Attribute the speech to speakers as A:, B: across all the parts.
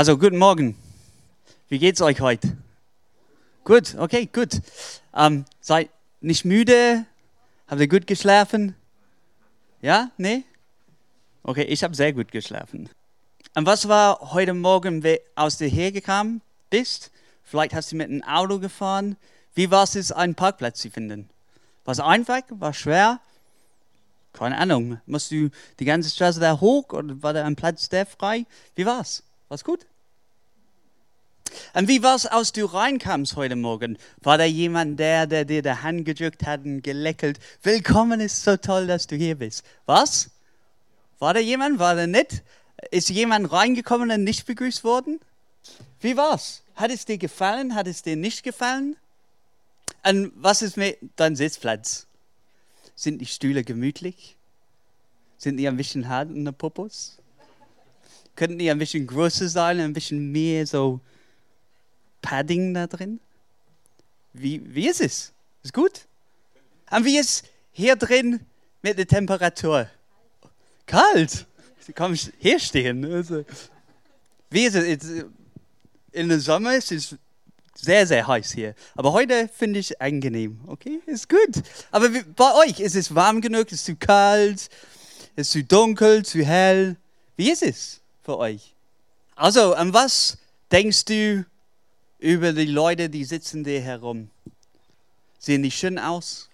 A: Also, guten Morgen. Wie geht's euch heute? Gut, okay, gut. Ähm, seid nicht müde? Habt ihr gut geschlafen? Ja? Nee? Okay, ich habe sehr gut geschlafen. Und was war heute Morgen, als du hergekommen bist? Vielleicht hast du mit einem Auto gefahren. Wie war es, einen Parkplatz zu finden? War es einfach? War es schwer? Keine Ahnung. Musst du die ganze Straße da hoch oder war da ein Platz der frei? Wie war's? War's gut? Und wie war's, als du reinkamst heute Morgen? War da jemand der, der dir die Hand gedrückt hat und gelächelt? Willkommen, ist so toll, dass du hier bist. Was? War da jemand? War da nicht? Ist jemand reingekommen und nicht begrüßt worden? Wie war's? Hat es dir gefallen? Hat es dir nicht gefallen? Und was ist mit deinem Sitzplatz? Sind die Stühle gemütlich? Sind die ein bisschen hart in der Popos? Könnten die ein bisschen größer sein, ein bisschen mehr so Padding da drin? Wie, wie ist es? Ist gut? Und wie ist hier drin mit der Temperatur? Kalt. Sie kann hier stehen. Also, wie ist es? In der Sommer ist es sehr, sehr heiß hier. Aber heute finde ich angenehm. Okay, ist gut. Aber wie, bei euch ist es warm genug? Ist es zu kalt? Ist es zu dunkel? Zu hell? Wie ist es für euch? Also, an was denkst du über die Leute, die sitzen dir herum? Sehen die schön aus?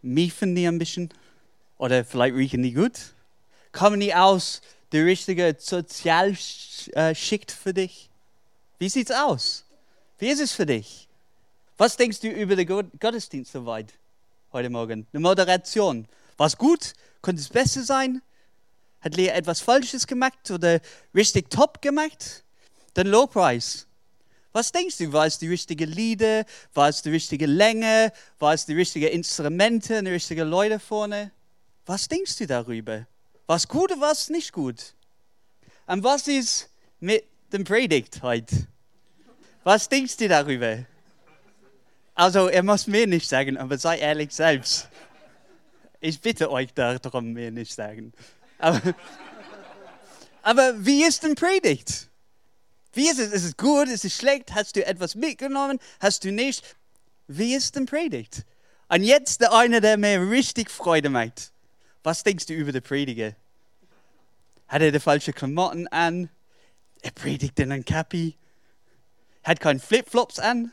A: Miefen die ein bisschen? Oder vielleicht riechen die gut? Kommen die aus der richtigen Sozialschicht für dich? Wie sieht's aus? Wie ist es für dich? Was denkst du über den Gottesdienst soweit heute Morgen? Eine Moderation. War es gut? Könnte es besser sein? Hat Lea etwas Falsches gemacht oder richtig top gemacht? Den Lowpreis. Was denkst du? War es die richtige Lieder? War es die richtige Länge? War es die richtigen Instrumente? Die richtigen Leute vorne? Was denkst du darüber? War es gut oder war es nicht gut? Und was ist mit dem Predigt heute? Was denkst du darüber? Also, er muss mir nicht sagen, aber sei ehrlich selbst. Ich bitte euch darum, mir nicht sagen. Aber, aber wie ist denn Predigt? Wie ist es? Ist es gut? Ist es schlecht? Hast du etwas mitgenommen? Hast du nicht? Wie ist denn Predigt? Und jetzt der eine, der mir richtig Freude macht. Was denkst du über den Prediger? Hat er die falschen Klamotten an? Er predigt in einem Cappy hat keinen Flipflops an.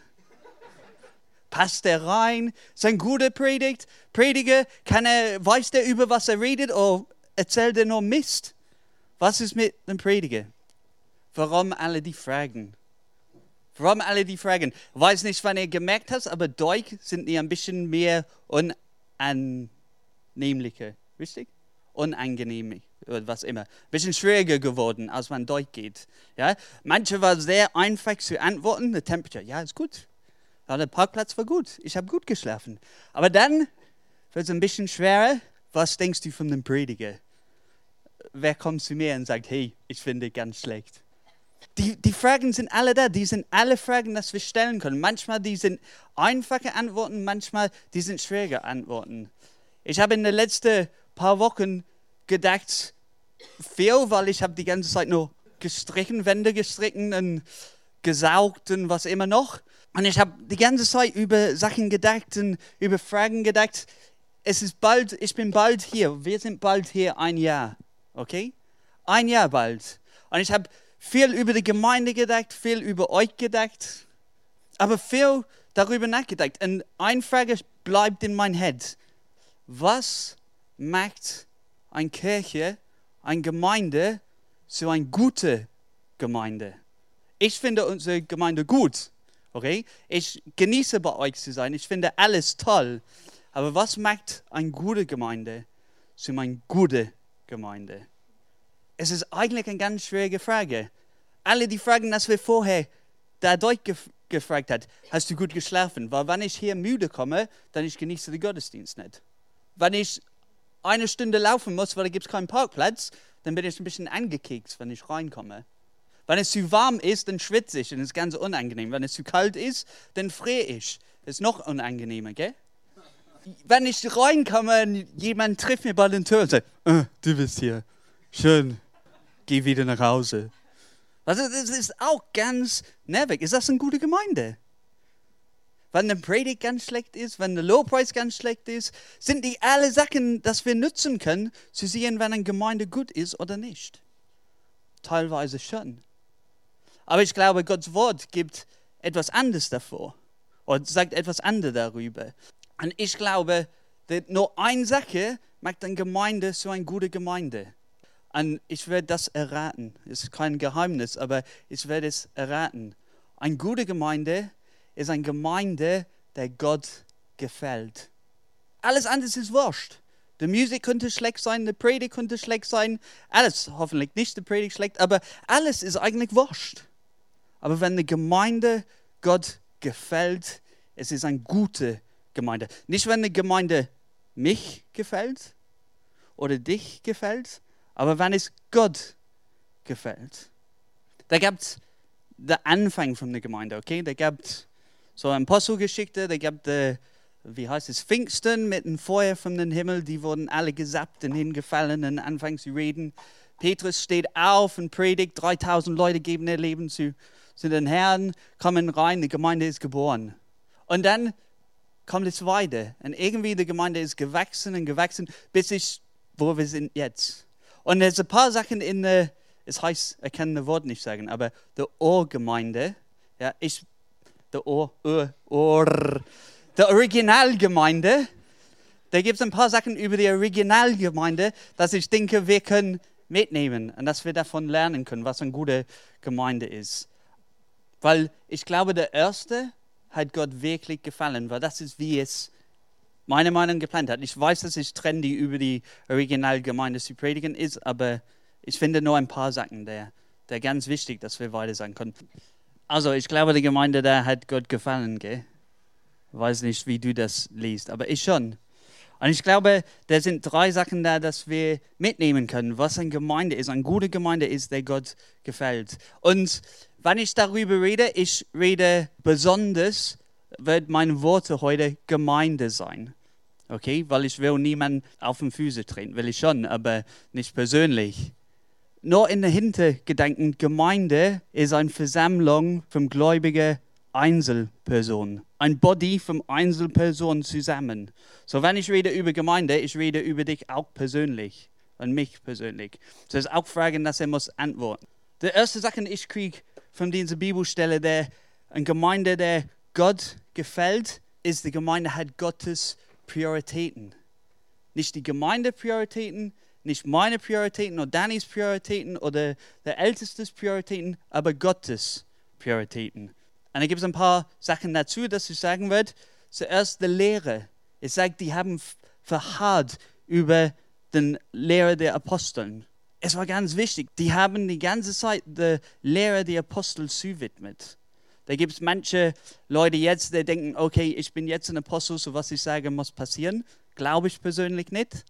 A: Passt er rein? Ist ein guter Predigt? Prediger, kann er, weiß der über was er redet oder erzählt er nur Mist? Was ist mit dem Prediger? Warum alle die Fragen? Warum alle die Fragen? Ich weiß nicht, wann ihr gemerkt habt, aber Deutsch sind die ein bisschen mehr unannehmlicher. Richtig? Unangenehm was immer, ein bisschen schwieriger geworden, als man durchgeht. Ja? Manche war sehr einfach zu antworten, die Temperatur, ja, ist gut. Ja, der Parkplatz war gut, ich habe gut geschlafen. Aber dann wird es ein bisschen schwerer, was denkst du von dem Prediger? Wer kommt zu mir und sagt, hey, ich finde ganz schlecht? Die, die Fragen sind alle da, die sind alle Fragen, die wir stellen können. Manchmal die sind einfache Antworten, manchmal die sind schwierige Antworten. Ich habe in den letzten paar Wochen gedacht, viel, weil ich habe die ganze Zeit nur gestrichen, Wände gestrichen und gesaugt und was immer noch. Und ich habe die ganze Zeit über Sachen gedacht und über Fragen gedacht. Es ist bald, ich bin bald hier. Wir sind bald hier ein Jahr. Okay? Ein Jahr bald. Und ich habe viel über die Gemeinde gedacht, viel über euch gedacht, aber viel darüber nachgedacht. Und eine Frage bleibt in mein Head. Was macht eine Kirche eine Gemeinde zu eine gute Gemeinde. Ich finde unsere Gemeinde gut. Okay? Ich genieße bei euch zu sein. Ich finde alles toll. Aber was macht eine gute Gemeinde zu einer guten Gemeinde? Es ist eigentlich eine ganz schwierige Frage. Alle die Fragen, die wir vorher dadurch gefragt hat, hast du gut geschlafen? Weil wenn ich hier müde komme, dann ich genieße den Gottesdienst nicht. Wenn ich eine Stunde laufen muss, weil da gibt es keinen Parkplatz, dann bin ich ein bisschen angekekst, wenn ich reinkomme. Wenn es zu warm ist, dann schwitze ich und ist ganz unangenehm. Wenn es zu kalt ist, dann friere ich. Das ist noch unangenehmer, gell? Wenn ich reinkomme und jemand trifft mir bei den Tür und sagt, oh, du bist hier, schön, geh wieder nach Hause. Also das ist auch ganz nervig. Ist das eine gute Gemeinde? Wenn der Predigt ganz schlecht ist, wenn der Lowpreis ganz schlecht ist, sind die alle Sachen, dass wir nutzen können, zu sehen, wenn eine Gemeinde gut ist oder nicht. Teilweise schon. Aber ich glaube, Gottes Wort gibt etwas anderes davor oder sagt etwas anderes darüber. Und ich glaube, dass nur eine Sache macht eine Gemeinde so eine gute Gemeinde. Und ich werde das erraten. Es ist kein Geheimnis, aber ich werde es erraten. Eine gute Gemeinde ist eine Gemeinde, der Gott gefällt. Alles andere ist wurscht. Die Musik könnte schlecht sein, die Predigt könnte schlecht sein, alles hoffentlich nicht die Predigt schlecht, aber alles ist eigentlich wurscht. Aber wenn eine Gemeinde Gott gefällt, es ist eine gute Gemeinde. Nicht, wenn eine Gemeinde mich gefällt oder dich gefällt, aber wenn es Gott gefällt. Da gab es den Anfang von der Gemeinde, okay? Da gab es so Apostelgeschichte, da gab es, wie heißt es, Pfingsten mit dem Feuer von den Himmel, die wurden alle gesappt und hingefallen und anfangen zu reden. Petrus steht auf und predigt, 3000 Leute geben ihr Leben zu, zu den Herrn, kommen rein, die Gemeinde ist geboren. Und dann kommt es weiter und irgendwie die Gemeinde ist gewachsen und gewachsen, bis ich, wo wir sind jetzt. Und es sind ein paar Sachen in der, es heißt, ich kann das Wort nicht sagen, aber der Ohrgemeinde, ja, ich, der Ohr, Ohr, Ohr, der Originalgemeinde, da gibt es ein paar Sachen über die Originalgemeinde, dass ich denke, wir können mitnehmen und dass wir davon lernen können, was eine gute Gemeinde ist. Weil ich glaube, der erste hat Gott wirklich gefallen, weil das ist, wie es meine Meinung geplant hat. Ich weiß, dass es trendy über die Originalgemeinde zu predigen ist, aber ich finde nur ein paar Sachen, der, der ganz wichtig, dass wir weiter sein können. Also, ich glaube, die Gemeinde da hat Gott gefallen, gell? Ich weiß nicht, wie du das liest, aber ich schon. Und ich glaube, da sind drei Sachen da, dass wir mitnehmen können, was eine Gemeinde ist. Eine gute Gemeinde ist, der Gott gefällt. Und wenn ich darüber rede, ich rede besonders, wird meine Worte heute Gemeinde sein okay? Weil ich will niemanden auf den Füße treten, will ich schon, aber nicht persönlich. Nur in der Hintergedanken, Gemeinde ist eine Versammlung von gläubigen Einzelpersonen. Ein Body von Einzelpersonen zusammen. So, wenn ich rede über Gemeinde, ich rede über dich auch persönlich und mich persönlich. Das ist auch Fragen, dass er muss antworten. Die erste Sache, die ich kriege von dieser Bibelstelle, der eine Gemeinde, der Gott gefällt, ist, die Gemeinde hat Gottes Prioritäten. Nicht die Gemeindeprioritäten, nicht meine Prioritäten oder Dannys Prioritäten oder der Ältestes Prioritäten, aber Gottes Prioritäten. Und da gibt es ein paar Sachen dazu, dass ich sagen werde. Zuerst die Lehre. Es sagt, die haben verharrt über den Lehre der Aposteln. Es war ganz wichtig. Die haben die ganze Zeit der Lehre der Apostel zuwidmet. Da gibt es manche Leute jetzt, die denken, okay, ich bin jetzt ein Apostel, so was ich sage, muss passieren. Glaube ich persönlich nicht.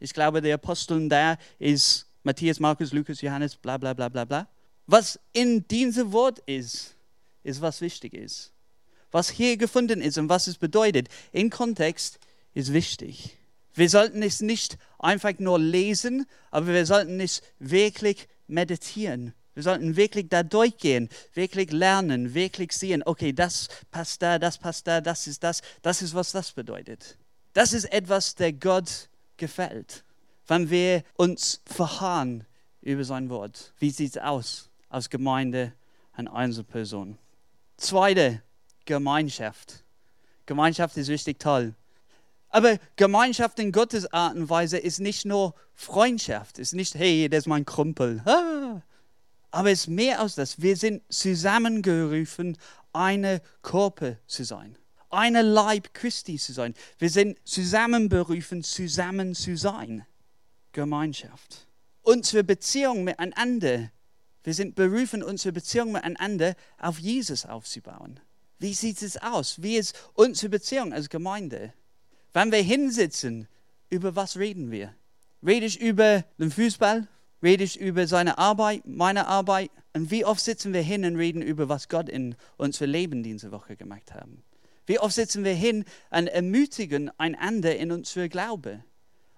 A: Ich glaube, der Apostel da ist Matthias, Markus, Lukas, Johannes, bla bla bla bla bla. Was in diesem Wort ist, ist was wichtig ist. Was hier gefunden ist und was es bedeutet, im Kontext ist wichtig. Wir sollten es nicht einfach nur lesen, aber wir sollten es wirklich meditieren. Wir sollten wirklich da durchgehen, wirklich lernen, wirklich sehen, okay, das passt da, das passt da, das ist das, das ist, was das bedeutet. Das ist etwas, der Gott gefällt. Wenn wir uns verharren über sein Wort. Wie sieht es aus als Gemeinde und Einzelperson? Zweite, Gemeinschaft. Gemeinschaft ist richtig toll. Aber Gemeinschaft in Gottes Art und Weise ist nicht nur Freundschaft, ist nicht, hey, das ist mein Kumpel. Ah, aber es ist mehr als das. Wir sind zusammengerufen, eine Körper zu sein. Eine Leib Christi zu sein. Wir sind zusammenberufen, zusammen zu sein. Gemeinschaft. Unsere Beziehung miteinander. Wir sind berufen, unsere Beziehung miteinander auf Jesus aufzubauen. Wie sieht es aus? Wie ist unsere Beziehung als Gemeinde? Wenn wir hinsitzen, über was reden wir? Rede ich über den Fußball? Rede ich über seine Arbeit, meine Arbeit? Und wie oft sitzen wir hin und reden über, was Gott in unser Leben diese Woche gemacht hat? Wie oft sitzen wir hin und ermutigen einander in unser Glaube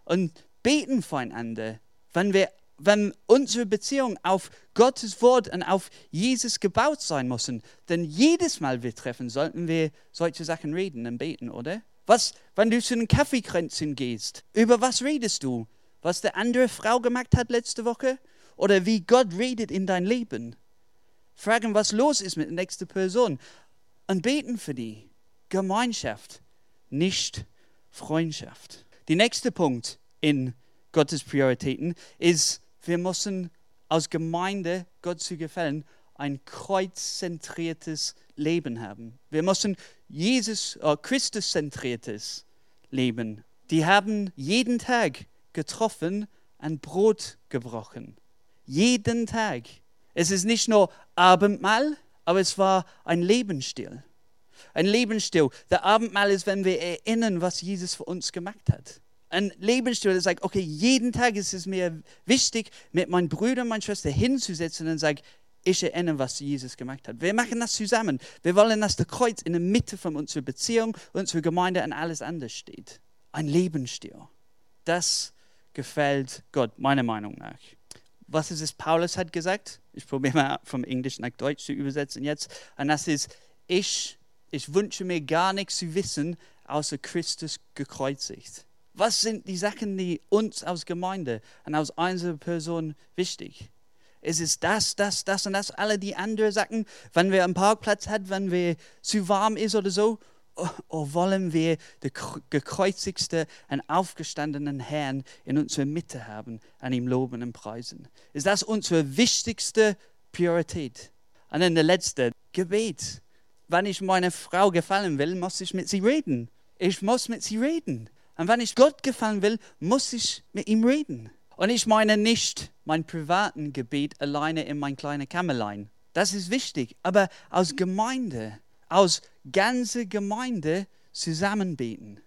A: und beten füreinander, wenn wir wenn unsere Beziehung auf Gottes Wort und auf Jesus gebaut sein müssen, denn jedes Mal wir treffen, sollten wir solche Sachen reden und beten, oder? Was, wenn du zu den Kaffeekränzchen gehst, über was redest du? Was der andere Frau gemacht hat letzte Woche? Oder wie Gott redet in dein Leben? Fragen, was los ist mit der nächsten Person. Und beten für die. Gemeinschaft, nicht Freundschaft. Der nächste Punkt in Gottes Prioritäten ist, wir müssen als Gemeinde Gott zu gefallen ein kreuzzentriertes Leben haben. Wir müssen Jesus, äh, Christus-zentriertes Leben. Die haben jeden Tag getroffen, ein Brot gebrochen. Jeden Tag. Es ist nicht nur Abendmahl, aber es war ein Lebensstil. Ein Lebensstil. Der Abendmahl ist, wenn wir erinnern, was Jesus für uns gemacht hat. Ein Lebensstil, der sagt, okay, jeden Tag ist es mir wichtig, mit meinen Brüdern und meinen Schwestern hinzusetzen und sagen, ich erinnere, was Jesus gemacht hat. Wir machen das zusammen. Wir wollen, dass der Kreuz in der Mitte von unserer Beziehung, unserer Gemeinde und alles anders steht. Ein Lebensstil. Das gefällt Gott, meiner Meinung nach. Was ist es, Paulus hat gesagt? Ich probiere mal vom Englisch nach Deutsch zu übersetzen jetzt. Und das ist, ich, ich wünsche mir gar nichts zu wissen, außer Christus gekreuzigt. Was sind die Sachen, die uns als Gemeinde und als einzelne Person wichtig? Es ist das, das, das und das, alle die anderen Sachen, wenn wir einen Parkplatz haben, wenn wir zu warm ist oder so, oder wollen wir den gekreuzigsten und aufgestandenen Herrn in unserer Mitte haben, an ihm loben und preisen? Ist das unsere wichtigste Priorität? Und dann der letzte, Gebet. Wenn ich meiner Frau gefallen will, muss ich mit sie reden. Ich muss mit sie reden. Und wenn ich Gott gefallen will, muss ich mit ihm reden. Und ich meine nicht mein privaten Gebet alleine in mein kleines Kämmerlein. Das ist wichtig. Aber als Gemeinde, als ganze Gemeinde zusammen beten,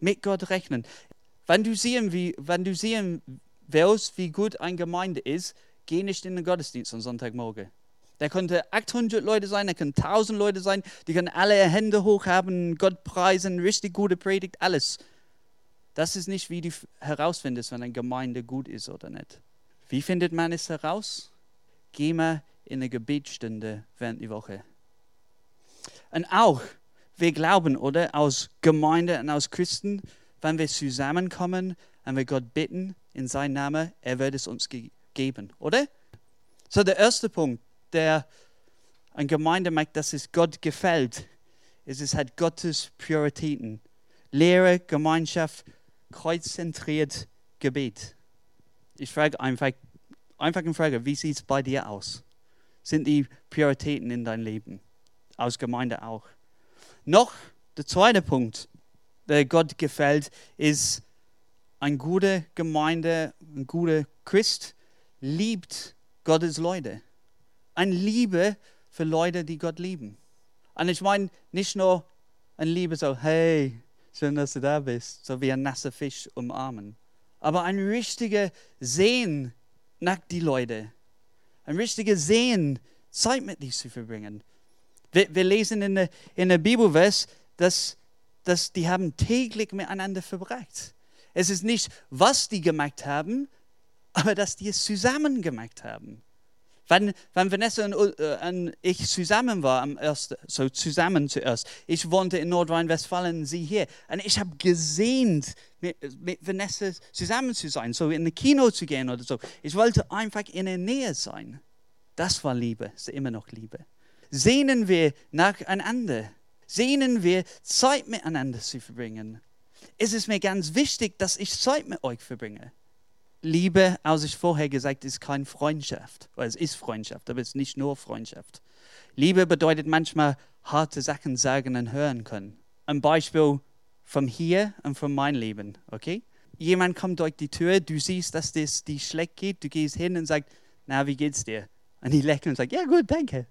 A: mit Gott rechnen. Wenn du sehen, wie, wenn du sehen willst, wie gut eine Gemeinde ist, geh nicht in den Gottesdienst am Sonntagmorgen. Da könnte 800 Leute sein, da können 1000 Leute sein, die können alle Hände hoch haben, Gott preisen, richtig gute Predigt, alles. Das ist nicht, wie du herausfindest, wenn eine Gemeinde gut ist oder nicht. Wie findet man es heraus? Geh mal in eine Gebetsstunde während der Woche. Und auch, wir glauben, oder, aus Gemeinde und aus Christen, wenn wir zusammenkommen und wir Gott bitten in seinem Namen, er wird es uns ge geben, oder? So, der erste Punkt, der eine Gemeinde macht, dass es Gott gefällt, ist, es hat Gottes Prioritäten. Lehre, Gemeinschaft, kreuzzentriert Gebet. Ich frage einfach, einfach eine Frage, wie sieht es bei dir aus? Sind die Prioritäten in deinem Leben? Aus Gemeinde auch. Noch der zweite Punkt, der Gott gefällt, ist, eine gute Gemeinde, ein guter Christ liebt Gottes Leute. Eine Liebe für Leute, die Gott lieben. Und ich meine nicht nur eine Liebe so, hey, schön, dass du da bist, so wie ein nasser Fisch umarmen. Aber ein richtiger Sehen nach die Leute. Ein richtiger Sehen, Zeit mit dir zu verbringen. Wir, wir lesen in der, in der Bibelvers, dass, dass die haben täglich miteinander verbracht. Es ist nicht, was die gemacht haben, aber dass die es zusammen gemacht haben. Wenn, wenn Vanessa und, äh, und, ich zusammen waren, so zusammen zuerst, ich wohnte in Nordrhein-Westfalen, sie hier, und ich habe gesehen, mit, mit Vanessa zusammen zu sein, so in ein Kino zu gehen oder so. Ich wollte einfach in der Nähe sein. Das war Liebe, ist immer noch Liebe. Sehnen wir nacheinander, sehnen wir Zeit miteinander zu verbringen. Es ist mir ganz wichtig, dass ich Zeit mit euch verbringe. Liebe, als ich vorher gesagt ist keine Freundschaft. Es ist Freundschaft, aber es ist nicht nur Freundschaft. Liebe bedeutet manchmal harte Sachen sagen und hören können. Ein Beispiel von hier und von meinem Leben, okay? Jemand kommt durch die Tür, du siehst, dass das die schlecht geht, du gehst hin und sagst, na, wie geht's dir? Und die lächeln und sagen, ja gut, danke.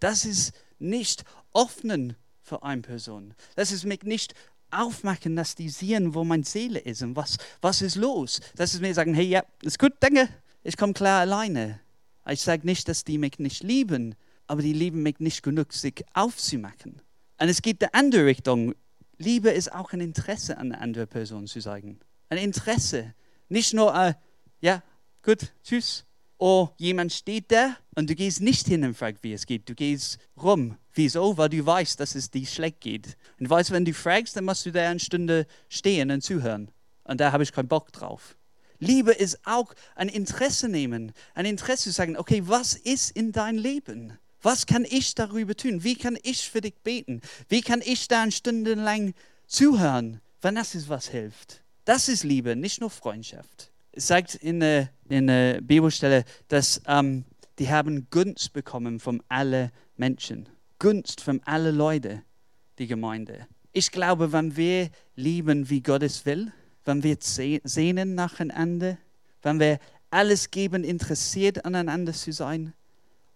A: Das ist nicht öffnen für eine Person. Das ist mich nicht aufmachen, dass die sehen, wo meine Seele ist und was, was ist los. Dass sie mir sagen, hey, ja, ist gut, danke, ich komme klar alleine. Ich sage nicht, dass die mich nicht lieben, aber die lieben mich nicht genug, sich aufzumachen. Und es geht die andere Richtung. Liebe ist auch ein Interesse an eine andere Person zu sagen. Ein Interesse. Nicht nur, äh, ja, gut, tschüss. Oder jemand steht da und du gehst nicht hin und fragst, wie es geht. Du gehst rum. Wieso? Weil du weißt, dass es dir schlecht geht. Und weißt, wenn du fragst, dann musst du da eine Stunde stehen und zuhören. Und da habe ich keinen Bock drauf. Liebe ist auch ein Interesse nehmen. Ein Interesse zu sagen, okay, was ist in dein Leben? Was kann ich darüber tun? Wie kann ich für dich beten? Wie kann ich da eine Stunde lang zuhören, wenn das ist, was hilft? Das ist Liebe, nicht nur Freundschaft. Es sagt in der, in der Bibelstelle, dass ähm, die haben Gunst bekommen von allen Menschen. Gunst von allen Leuten, die Gemeinde. Ich glaube, wenn wir lieben, wie Gott es will, wenn wir sehnen nacheinander, wenn wir alles geben, interessiert aneinander zu sein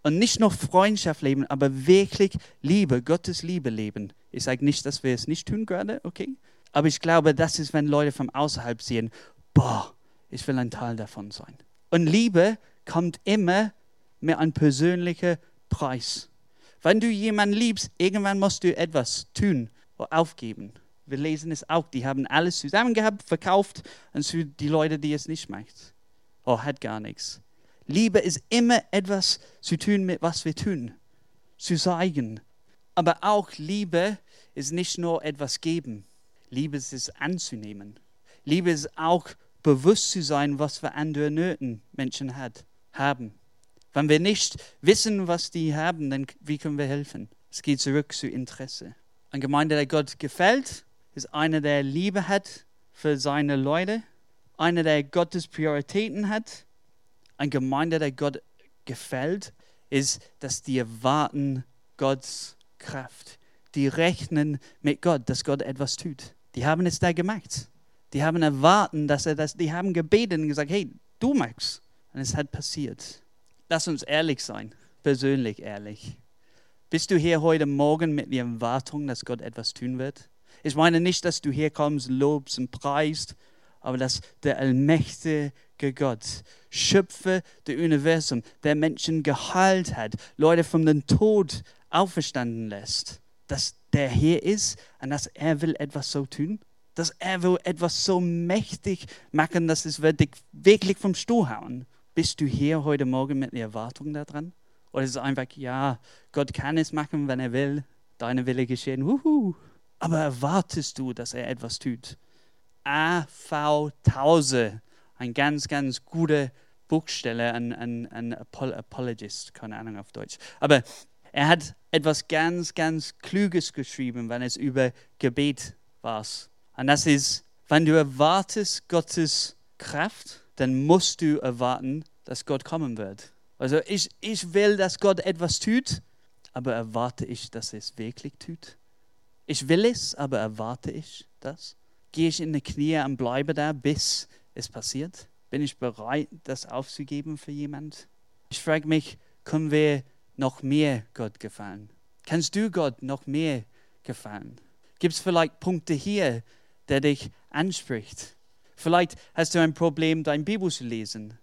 A: und nicht nur Freundschaft leben, aber wirklich Liebe, Gottes Liebe leben. Ich sage nicht, dass wir es nicht tun gerade, okay? Aber ich glaube, das ist, wenn Leute von außerhalb sehen, boah, ich will ein Teil davon sein. Und Liebe kommt immer mit einem persönlichen Preis. Wenn du jemanden liebst, irgendwann musst du etwas tun oder aufgeben. Wir lesen es auch, die haben alles zusammen gehabt, verkauft und für die Leute, die es nicht macht. Oh, hat gar nichts. Liebe ist immer etwas zu tun mit was wir tun, zu zeigen. Aber auch Liebe ist nicht nur etwas geben. Liebe ist es anzunehmen. Liebe ist auch bewusst zu sein, was für andere Nöten Menschen hat, haben. Wenn wir nicht wissen, was die haben, dann wie können wir helfen? Es geht zurück zu Interesse. Eine Gemeinde, der Gott gefällt, ist einer, der Liebe hat für seine Leute, einer, der Gottes Prioritäten hat. Eine Gemeinde, der Gott gefällt, ist, dass die erwarten Gottes Kraft. Die rechnen mit Gott, dass Gott etwas tut. Die haben es da gemacht. Die haben erwarten, dass er das, die haben gebeten und gesagt, hey, du magst. Und es hat passiert. Lass uns ehrlich sein, persönlich ehrlich. Bist du hier heute Morgen mit der Erwartung, dass Gott etwas tun wird? Ich meine nicht, dass du hier kommst, lobst und preist, aber dass der allmächtige Gott, Schöpfer des Universums, der Menschen geheilt hat, Leute von dem Tod auferstanden lässt, dass der hier ist und dass er will etwas so tun, dass er will etwas so mächtig machen, dass es wird dich wirklich vom Stuhl hauen. Bist du hier heute Morgen mit der Erwartung daran? Oder ist es einfach, ja, Gott kann es machen, wenn er will, deine Wille geschehen, wuhu aber erwartest du, dass er etwas tut? AV Tause, ein ganz, ganz guter Buchsteller, ein, ein, ein Apologist, keine Ahnung auf Deutsch. Aber er hat etwas ganz, ganz Kluges geschrieben, wenn es über Gebet war. Und das ist, wenn du erwartest Gottes Kraft, dann musst du erwarten, dass Gott kommen wird. Also ich, ich will, dass Gott etwas tut, aber erwarte ich, dass er es wirklich tut? Ich will es, aber erwarte ich das? Gehe ich in die Knie und bleibe da, bis es passiert? Bin ich bereit, das aufzugeben für jemand? Ich frage mich, können wir noch mehr Gott gefallen? Kannst du Gott noch mehr gefallen? Gibt es vielleicht Punkte hier, der dich anspricht? Vielleicht hast du ein Problem, dein Bibel zu lesen.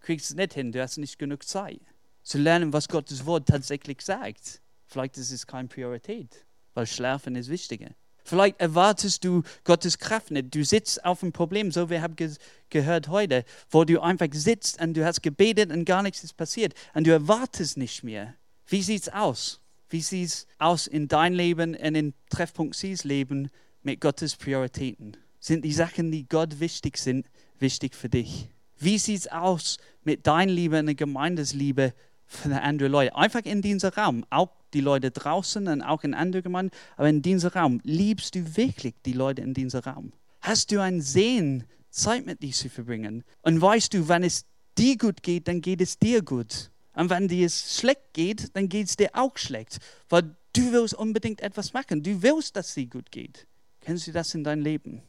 A: Kriegst es nicht hin, du hast nicht genug Zeit. Zu lernen, was Gottes Wort tatsächlich sagt. Vielleicht ist es keine Priorität weil Schlafen ist wichtiger. Vielleicht erwartest du Gottes Kraft nicht. Du sitzt auf einem Problem, so wie wir haben ge gehört heute, wo du einfach sitzt und du hast gebetet und gar nichts ist passiert und du erwartest nicht mehr. Wie sieht es aus? Wie sieht es aus in dein Leben und in Treffpunkt Cs Leben mit Gottes Prioritäten? Sind die Sachen, die Gott wichtig sind, wichtig für dich? Wie sieht es aus mit deiner Liebe und der Gemeindesliebe für andere Leute? Einfach in diesem Raum, auch die Leute draußen und auch in anderen Gemeinden, aber in diesem Raum, liebst du wirklich die Leute in diesem Raum? Hast du ein Sehen, Zeit mit dir zu verbringen? Und weißt du, wenn es dir gut geht, dann geht es dir gut. Und wenn dir es schlecht geht, dann geht es dir auch schlecht. Weil du willst unbedingt etwas machen. Du willst, dass dir gut geht. Kennst du das in deinem Leben?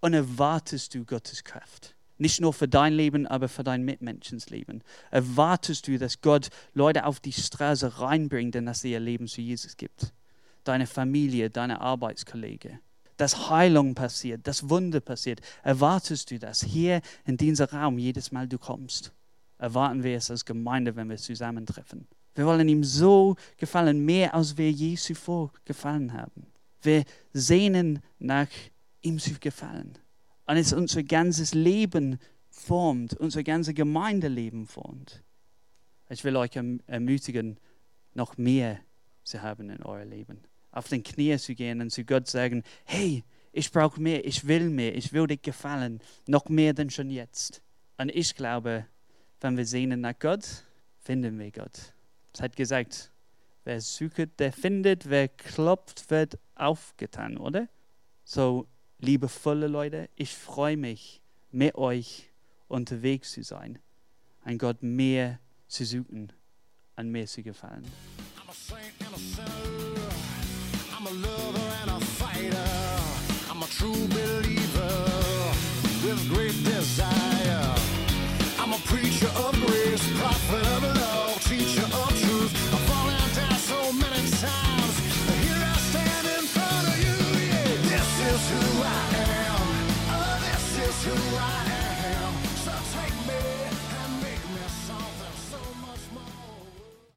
A: Und erwartest du Gottes Kraft? Nicht nur für dein Leben, aber für dein Mitmenschens Leben. Erwartest du, dass Gott Leute auf die Straße reinbringt und dass sie ihr Leben zu Jesus gibt? Deine Familie, deine Arbeitskollegen. Dass Heilung passiert, dass Wunder passiert. Erwartest du das hier in diesem Raum jedes Mal du kommst? Erwarten wir es als Gemeinde, wenn wir zusammentreffen. Wir wollen ihm so gefallen, mehr als wir je zuvor gefallen haben. Wir sehnen nach ihm zu gefallen. Und es unser ganzes Leben formt, unser ganzes Gemeindeleben formt. Ich will euch erm-, ermutigen, noch mehr zu haben in eurem Leben. Auf den Knie zu gehen und zu Gott sagen, hey, ich brauche mehr, ich will mehr, ich will dir gefallen, noch mehr denn schon jetzt. Und ich glaube, wenn wir sehnen nach Gott, finden wir Gott. Es hat gesagt, wer sucht, der findet, wer klopft, wird aufgetan, oder? So, liebevolle Leute, ich freue mich, mit euch unterwegs zu sein, an Gott mehr zu suchen, an mehr zu gefallen. I'm a saint and a sinner. I'm a lover and a fighter. I'm a true believer with great desire.